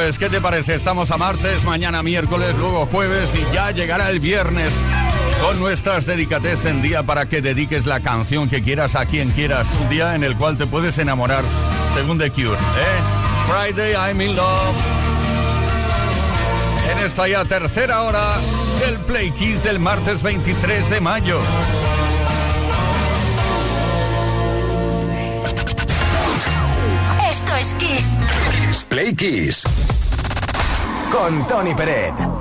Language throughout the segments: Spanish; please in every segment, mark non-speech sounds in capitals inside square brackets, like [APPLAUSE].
Pues, ¿qué te parece? Estamos a martes, mañana miércoles, luego jueves y ya llegará el viernes con nuestras dedicates en día para que dediques la canción que quieras a quien quieras. Un día en el cual te puedes enamorar, según The Cure. ¿eh? Friday, I'm in love. En esta ya tercera hora del Play Kiss del martes 23 de mayo. Esto es Kiss. Play Kiss. Con Tony Peret.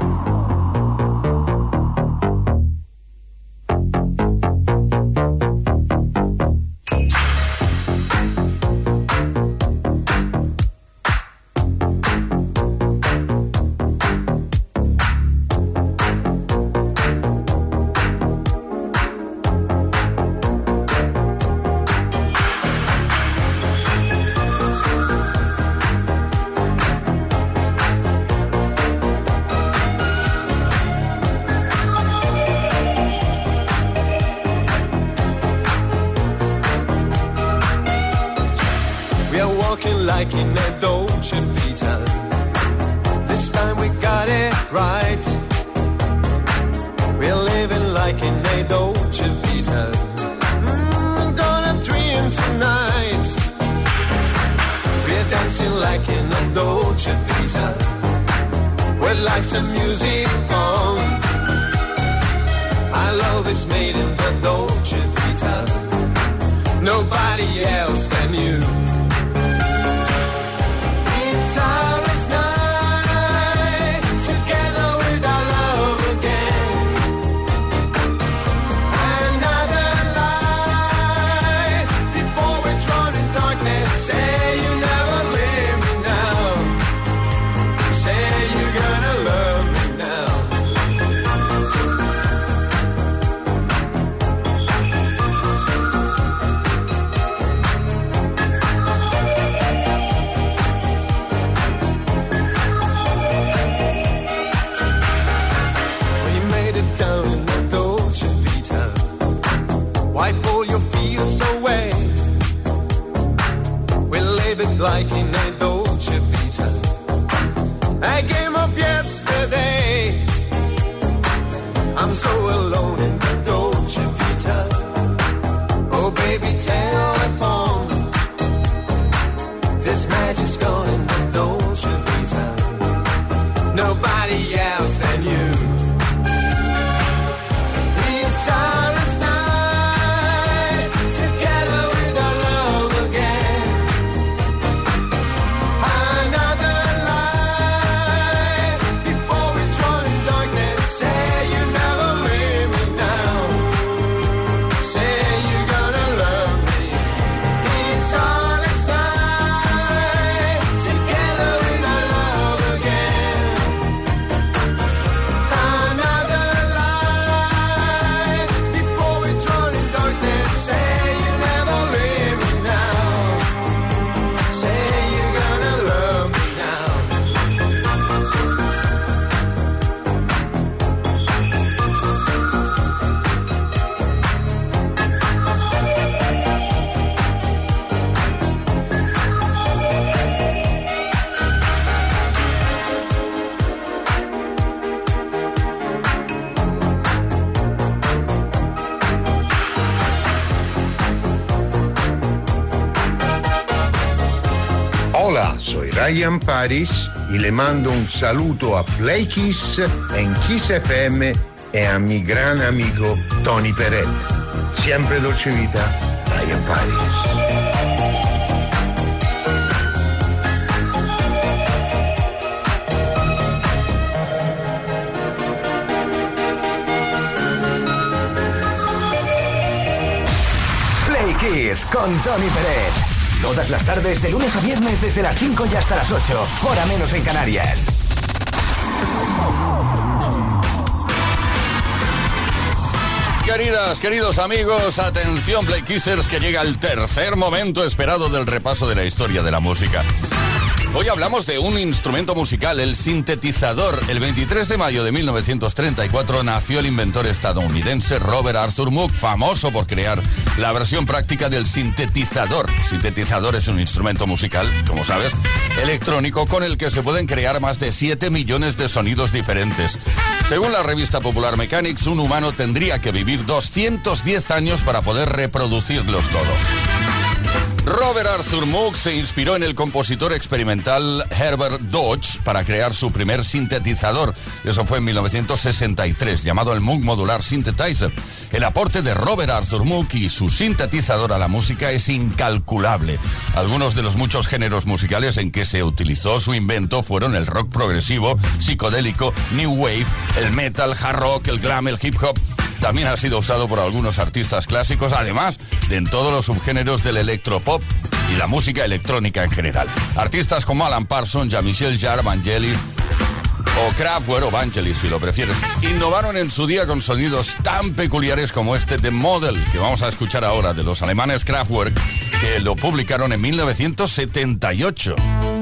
Ryan Paris y le mando un saluto a Play Kiss en Kiss FM e a mi gran amigo Tony Peret. Siempre dolce vita, Ryan Paris. Con Tony Peret. Todas las tardes, de lunes a viernes, desde las 5 y hasta las 8, hora menos en Canarias. Queridas, queridos amigos, atención Play Kissers que llega el tercer momento esperado del repaso de la historia de la música. Hoy hablamos de un instrumento musical, el sintetizador. El 23 de mayo de 1934 nació el inventor estadounidense Robert Arthur Moog, famoso por crear la versión práctica del sintetizador. Sintetizador es un instrumento musical, como sabes, electrónico con el que se pueden crear más de 7 millones de sonidos diferentes. Según la revista Popular Mechanics, un humano tendría que vivir 210 años para poder reproducirlos todos. Robert Arthur Moog se inspiró en el compositor experimental Herbert Dodge para crear su primer sintetizador. Eso fue en 1963, llamado el Moog Modular Synthetizer. El aporte de Robert Arthur Moog y su sintetizador a la música es incalculable. Algunos de los muchos géneros musicales en que se utilizó su invento fueron el rock progresivo, psicodélico, new wave, el metal, hard rock, el glam, el hip hop también ha sido usado por algunos artistas clásicos, además de en todos los subgéneros del electropop y la música electrónica en general. Artistas como Alan Parsons, Jean-Michel Jarre, Vangelis o Kraftwerk o Vangelis, si lo prefieres, innovaron en su día con sonidos tan peculiares como este de Model, que vamos a escuchar ahora de los alemanes Kraftwerk, que lo publicaron en 1978.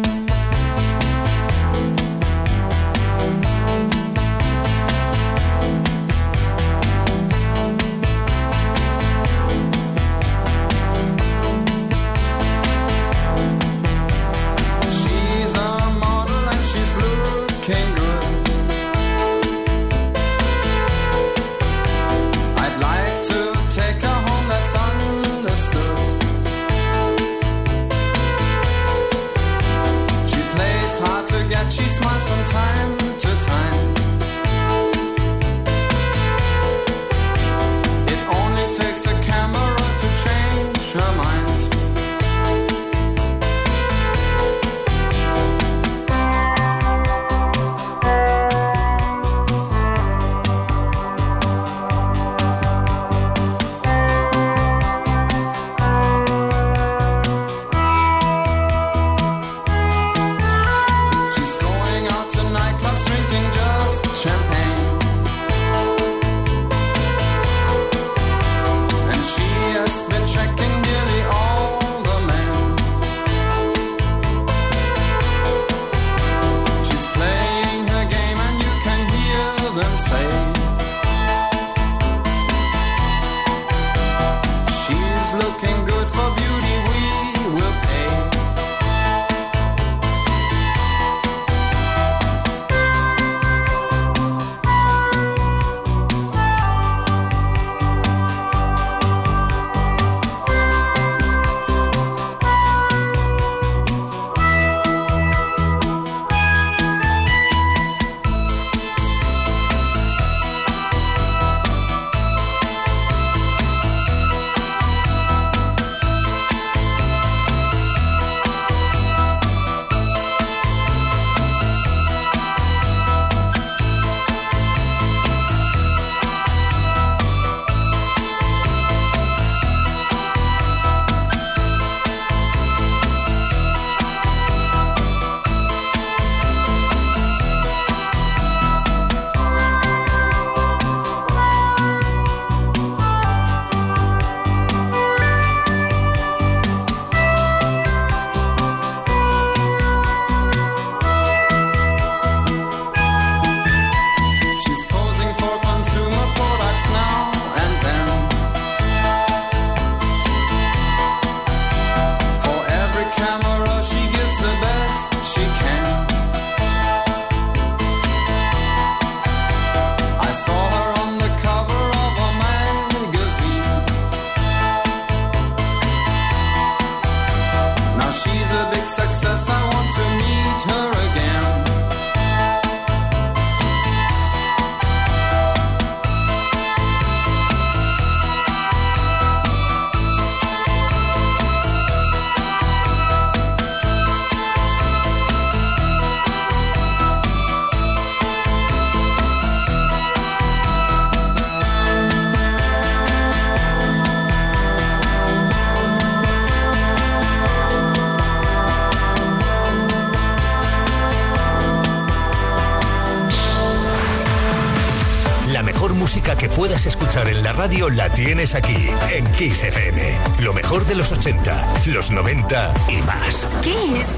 Radio la tienes aquí, en Kiss FM. Lo mejor de los 80, los 90 y más. Kiss.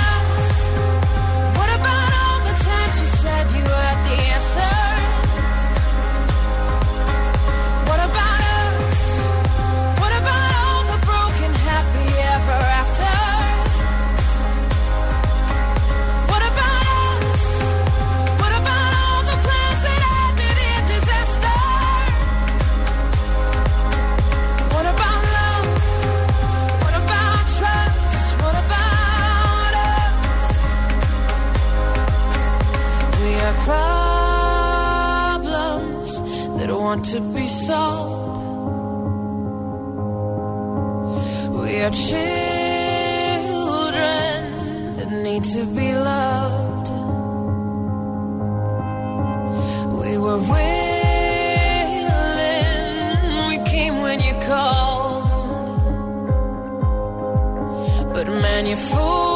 want to be solved. We are children that need to be loved. We were willing, we came when you called. But man, you fool.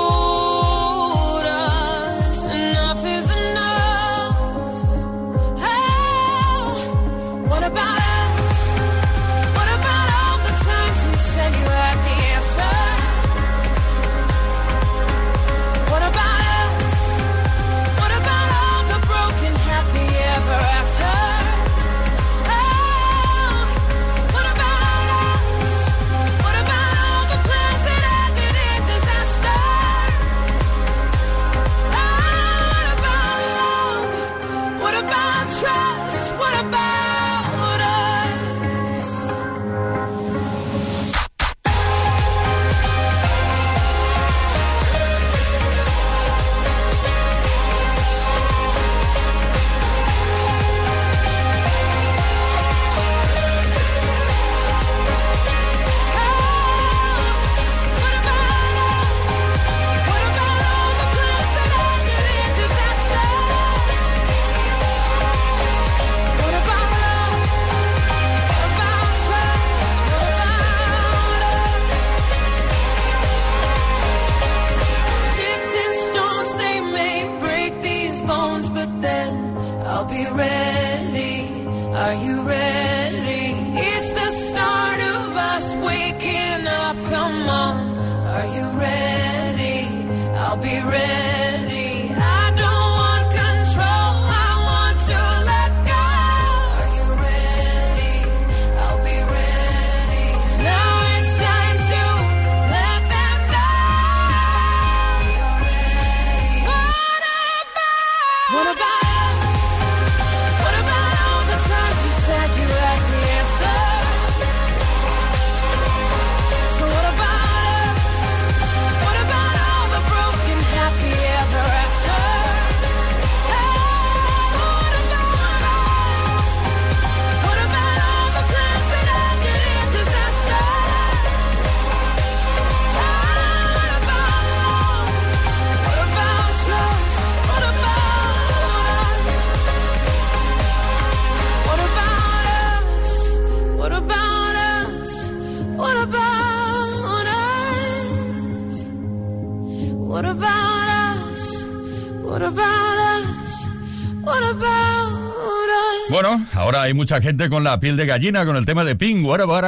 Hay mucha gente con la piel de gallina con el tema de Ping. What about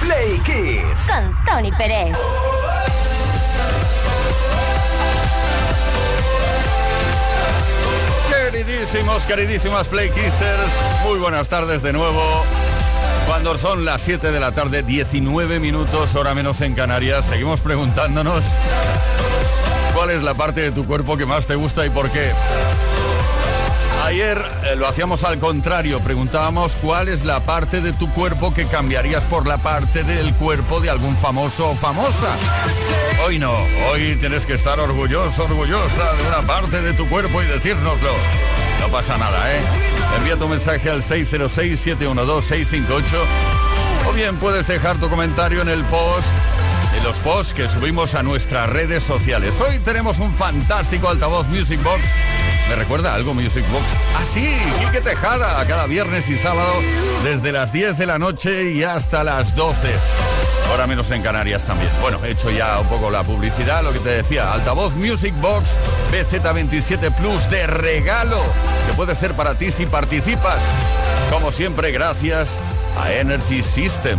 Play Kiss. Con Tony Pérez. Queridísimos, queridísimas Play Kissers, muy buenas tardes de nuevo. Cuando son las 7 de la tarde, 19 minutos, hora menos en Canarias, seguimos preguntándonos ¿Cuál es la parte de tu cuerpo que más te gusta y por qué? Ayer eh, lo hacíamos al contrario, preguntábamos cuál es la parte de tu cuerpo que cambiarías por la parte del cuerpo de algún famoso o famosa. Hoy no, hoy tienes que estar orgulloso, orgullosa de una parte de tu cuerpo y decírnoslo. No pasa nada, ¿eh? Envía tu mensaje al 606-712-658 o bien puedes dejar tu comentario en el post de los posts que subimos a nuestras redes sociales. Hoy tenemos un fantástico altavoz Music Box ¿Me recuerda algo Music Box? Ah, sí, Quique Tejada, cada viernes y sábado desde las 10 de la noche y hasta las 12. Ahora menos en Canarias también. Bueno, he hecho ya un poco la publicidad, lo que te decía, altavoz Music Box BZ27 Plus de regalo, que puede ser para ti si participas. Como siempre, gracias a Energy System.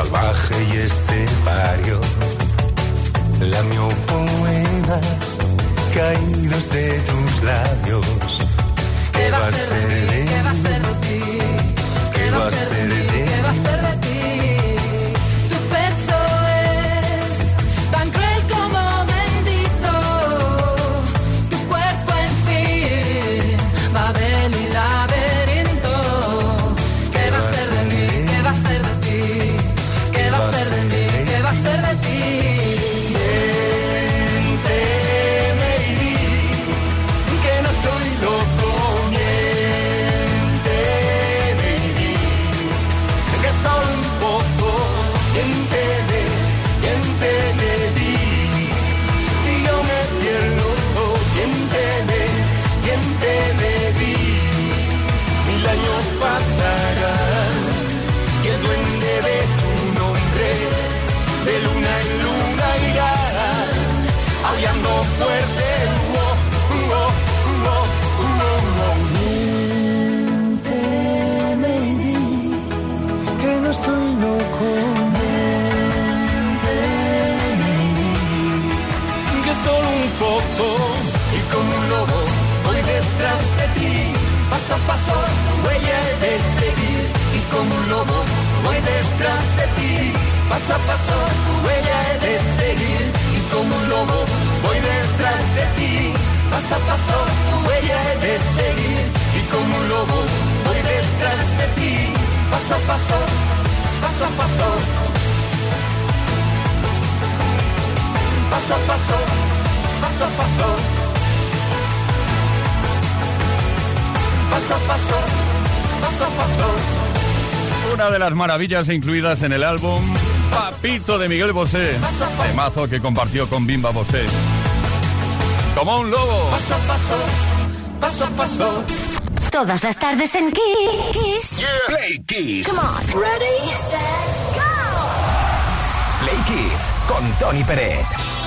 Este barrio. La mio poemas caídos de tus labios. ¿Qué va a ser de? ¿Qué va a ser de ti? ¿Qué va a ser de ti? Tu huella de seguir y como un lobo voy detrás de ti. Paso a paso huella de seguir y como un lobo voy detrás de ti. Paso a paso huella de seguir y como un lobo voy detrás de ti. Paso a paso, paso a paso. Paso a paso, paso a paso. Paso a paso, paso a paso. Una de las maravillas incluidas en el álbum Papito de Miguel Bosé, temazo que compartió con Bimba Bosé. Como un lobo. Paso a paso, paso a paso. Todas las tardes en Kiss. Play Kiss. Come on. Ready, set, go. Play Kiss con Tony Peret.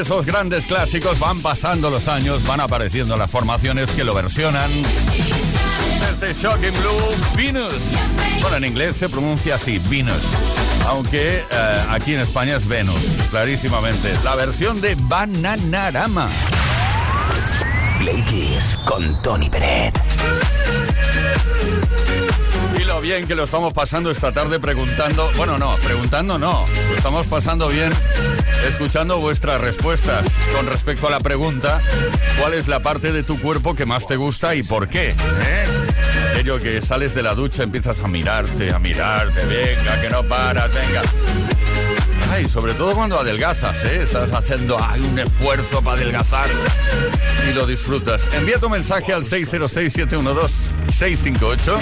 Esos grandes clásicos van pasando los años, van apareciendo las formaciones que lo versionan. Desde Shocking Blue, Venus. Bueno, en inglés se pronuncia así, Venus. Aunque eh, aquí en España es Venus, clarísimamente. La versión de Bananarama. Play Kiss con Tony Peret. Bien que lo estamos pasando esta tarde preguntando, bueno, no, preguntando no, estamos pasando bien escuchando vuestras respuestas con respecto a la pregunta, ¿cuál es la parte de tu cuerpo que más te gusta y por qué? ¿Eh? Aquello que sales de la ducha, empiezas a mirarte, a mirarte, venga, que no paras, venga. Ay, sobre todo cuando adelgazas, ¿eh? Estás haciendo ay, un esfuerzo para adelgazar y lo disfrutas. Envía tu mensaje al 606-712-658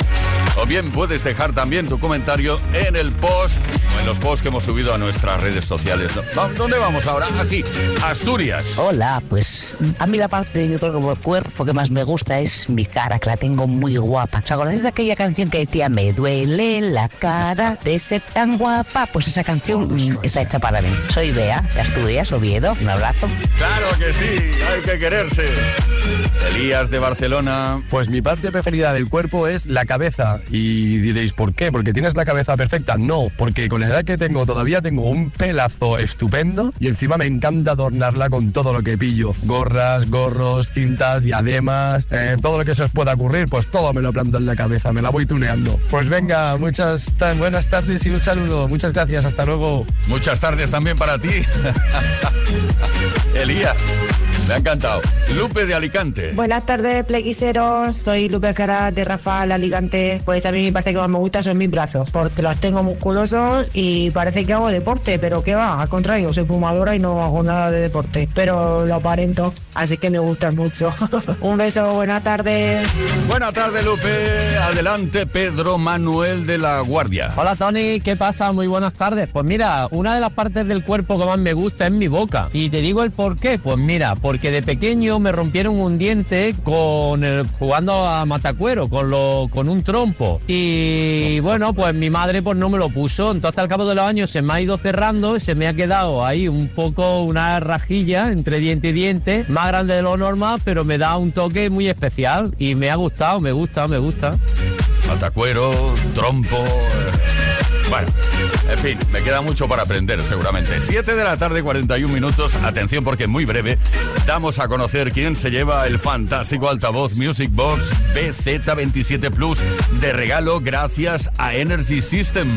o bien puedes dejar también tu comentario en el post en los posts que hemos subido a nuestras redes sociales. ¿Dónde vamos ahora? Así, Asturias. Hola, pues a mí la parte de mi cuerpo, cuerpo que más me gusta es mi cara, que la tengo muy guapa. ¿Os acordáis de aquella canción que decía Me duele la cara de ser tan guapa? Pues esa canción mm, está hecha para mí. Soy Bea, de Asturias, Oviedo. Un abrazo. Claro que sí, hay que quererse. Elías de Barcelona. Pues mi parte preferida del cuerpo es la cabeza. Y diréis, ¿por qué? ¿Porque tienes la cabeza perfecta? No, porque con la que tengo todavía tengo un pelazo estupendo y encima me encanta adornarla con todo lo que pillo. Gorras, gorros, cintas, diademas, eh, todo lo que se os pueda ocurrir, pues todo me lo planto en la cabeza, me la voy tuneando. Pues venga, muchas tan buenas tardes y un saludo. Muchas gracias, hasta luego. Muchas tardes también para ti. [LAUGHS] Elías, me ha encantado. Lupe de Alicante. Buenas tardes, plequiseros. Soy Lupe Cara de Rafael Alicante. Pues a mí me parece que más me gusta son mis brazos, porque los tengo musculosos y parece que hago deporte, pero que va, al contrario, soy fumadora y no hago nada de deporte, pero lo aparento, así que me gustan mucho. [LAUGHS] Un beso, buenas tardes. Buenas tardes, Lupe. Adelante, Pedro Manuel de la Guardia. Hola Tony, ¿qué pasa? Muy buenas tardes. Pues mira, una de las partes del cuerpo que más me gusta es mi boca. Y te digo el por qué. Pues mira, porque de pequeño me rompieron un diente con el, jugando a matacuero, con, lo, con un trompo. Y bueno, pues mi madre pues no me lo puso. Entonces al cabo de los años se me ha ido cerrando y se me ha quedado ahí un poco una rajilla entre diente y diente, más grande de lo normal, pero me da un toque muy especial. Y me ha gustado, me gusta, me gusta. Matacuero, trompo. eh, Bueno, en fin, me queda mucho para aprender seguramente. 7 de la tarde, 41 minutos. Atención porque muy breve damos a conocer quién se lleva el fantástico altavoz Music Box BZ27 Plus de regalo gracias a Energy System.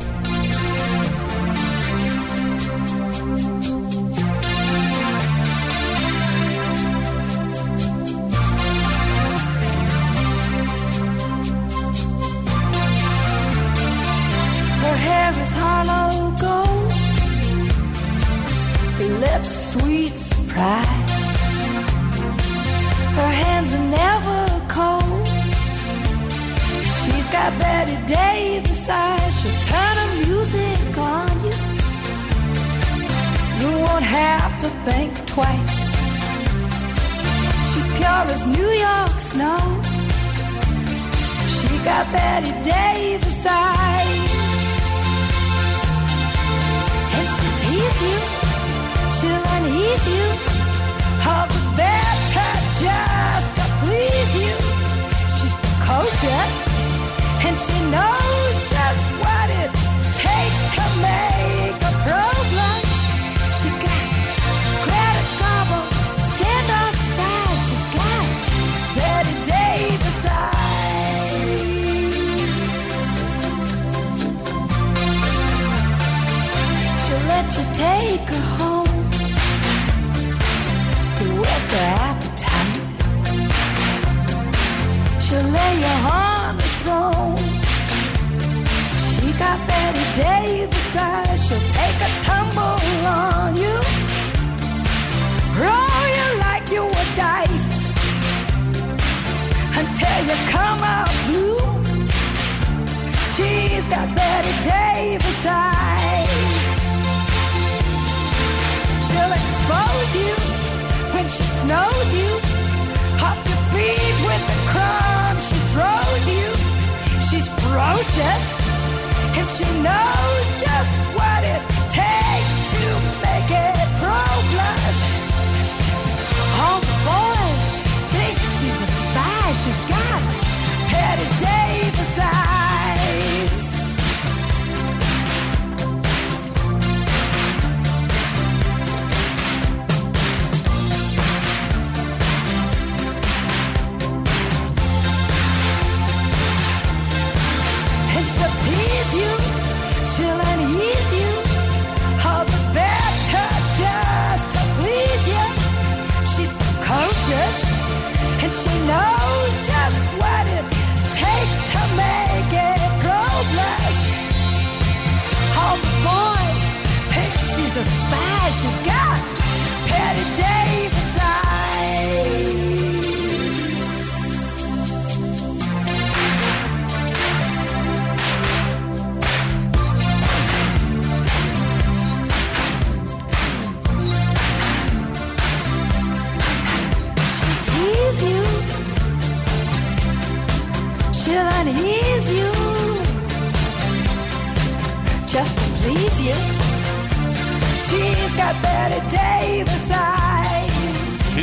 She's got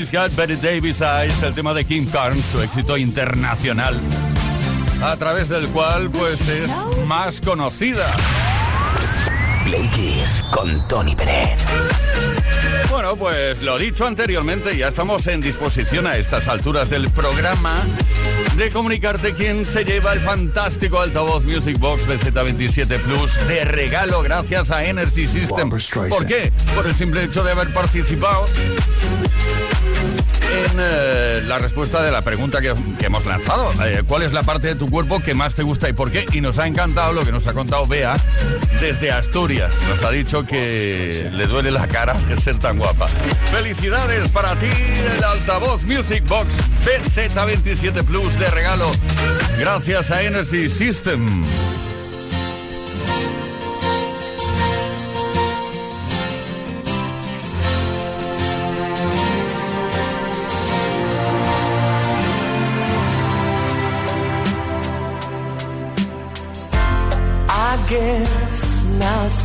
She's Got Betty Davis Eyes, el tema de Kim Carnes, su éxito internacional, a través del cual pues es más conocida. Play Kiss con Tony Pérez. Bueno, pues lo dicho anteriormente, ya estamos en disposición a estas alturas del programa de comunicarte quién se lleva el fantástico altavoz Music Box BZ27 Plus de regalo gracias a Energy System. ¿Por qué? Por el simple hecho de haber participado en eh, la respuesta de la pregunta que, hemos lanzado. Eh, ¿Cuál es la parte de tu cuerpo que más te gusta y por qué? Y nos ha encantado lo que nos ha contado Bea desde Asturias. Nos ha dicho que le duele la cara de ser tan guapa. Felicidades para ti, el altavoz Music Box BZ27 Plus de regalo. Gracias a Energy System.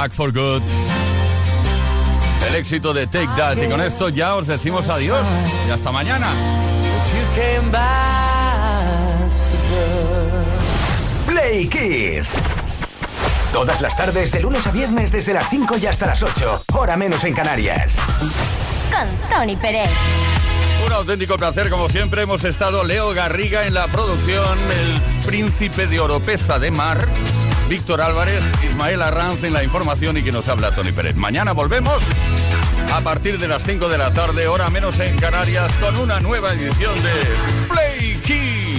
Back for Good. El éxito de Take That. Y con esto ya os decimos adiós. Y hasta mañana. Play Kiss. Todas las tardes, de lunes a viernes, desde las 5 y hasta las 8. Hora menos en Canarias. Con Tony Pérez. Un auténtico placer, como siempre. Hemos estado Leo Garriga en la producción, el príncipe de Oropeza de Mar, Víctor Álvarez, Ismael Arranz en la información y que nos habla Tony Pérez. Mañana volvemos a partir de las 5 de la tarde, hora menos en Canarias, con una nueva edición de Play Kiss.